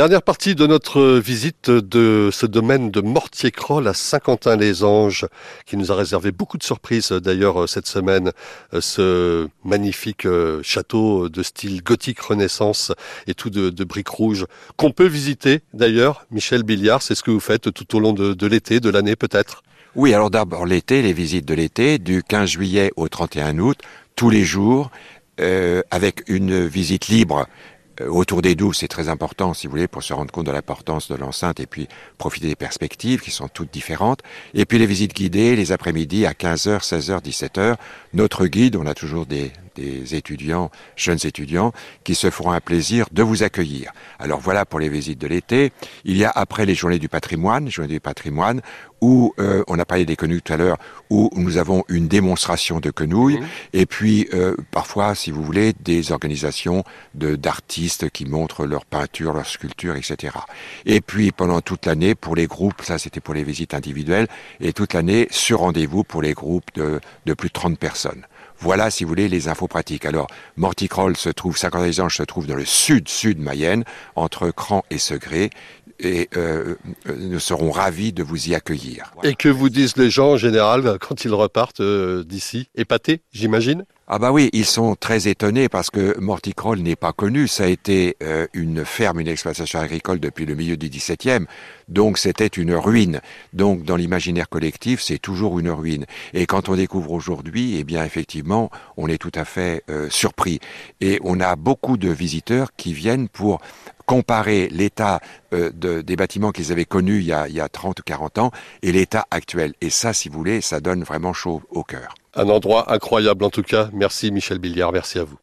Dernière partie de notre visite de ce domaine de Mortier-Croll à Saint-Quentin-les-Anges, qui nous a réservé beaucoup de surprises d'ailleurs cette semaine. Ce magnifique euh, château de style gothique renaissance et tout de, briques rouges, qu'on peut visiter d'ailleurs. Michel Billiard, c'est ce que vous faites tout au long de, l'été, de l'année peut-être? Oui, alors d'abord l'été, les visites de l'été, du 15 juillet au 31 août, tous les jours, euh, avec une visite libre euh, autour des douves, c'est très important, si vous voulez, pour se rendre compte de l'importance de l'enceinte et puis profiter des perspectives qui sont toutes différentes. Et puis les visites guidées, les après-midi à 15h, 16h, 17h. Notre guide, on a toujours des, des étudiants, jeunes étudiants, qui se feront un plaisir de vous accueillir. Alors voilà pour les visites de l'été. Il y a après les journées du patrimoine, journées du patrimoine, où euh, on a parlé des quenouilles tout à l'heure, où nous avons une démonstration de quenouilles, mmh. et puis euh, parfois, si vous voulez, des organisations de d'artistes qui montrent leur peinture, leur sculpture, etc. Et puis pendant toute l'année, pour les groupes, ça c'était pour les visites individuelles, et toute l'année, sur rendez-vous pour les groupes de, de plus de 30 personnes. Voilà, si vous voulez, les infos pratiques. Alors, Morticroll se trouve, 50 anges se trouve dans le sud-sud Mayenne, entre Cran et Segré et euh, euh, nous serons ravis de vous y accueillir. Et que vous disent les gens en général quand ils repartent euh, d'ici? Épatés, j'imagine? Ah bah oui, ils sont très étonnés parce que Morticroll n'est pas connu. Ça a été une ferme, une exploitation agricole depuis le milieu du XVIIe. Donc c'était une ruine. Donc dans l'imaginaire collectif, c'est toujours une ruine. Et quand on découvre aujourd'hui, eh bien effectivement, on est tout à fait surpris. Et on a beaucoup de visiteurs qui viennent pour comparer l'état euh, des bâtiments qu'ils avaient connus il y, a, il y a 30 ou 40 ans et l'état actuel. Et ça, si vous voulez, ça donne vraiment chaud au cœur. Un endroit incroyable en tout cas. Merci Michel Billiard, merci à vous.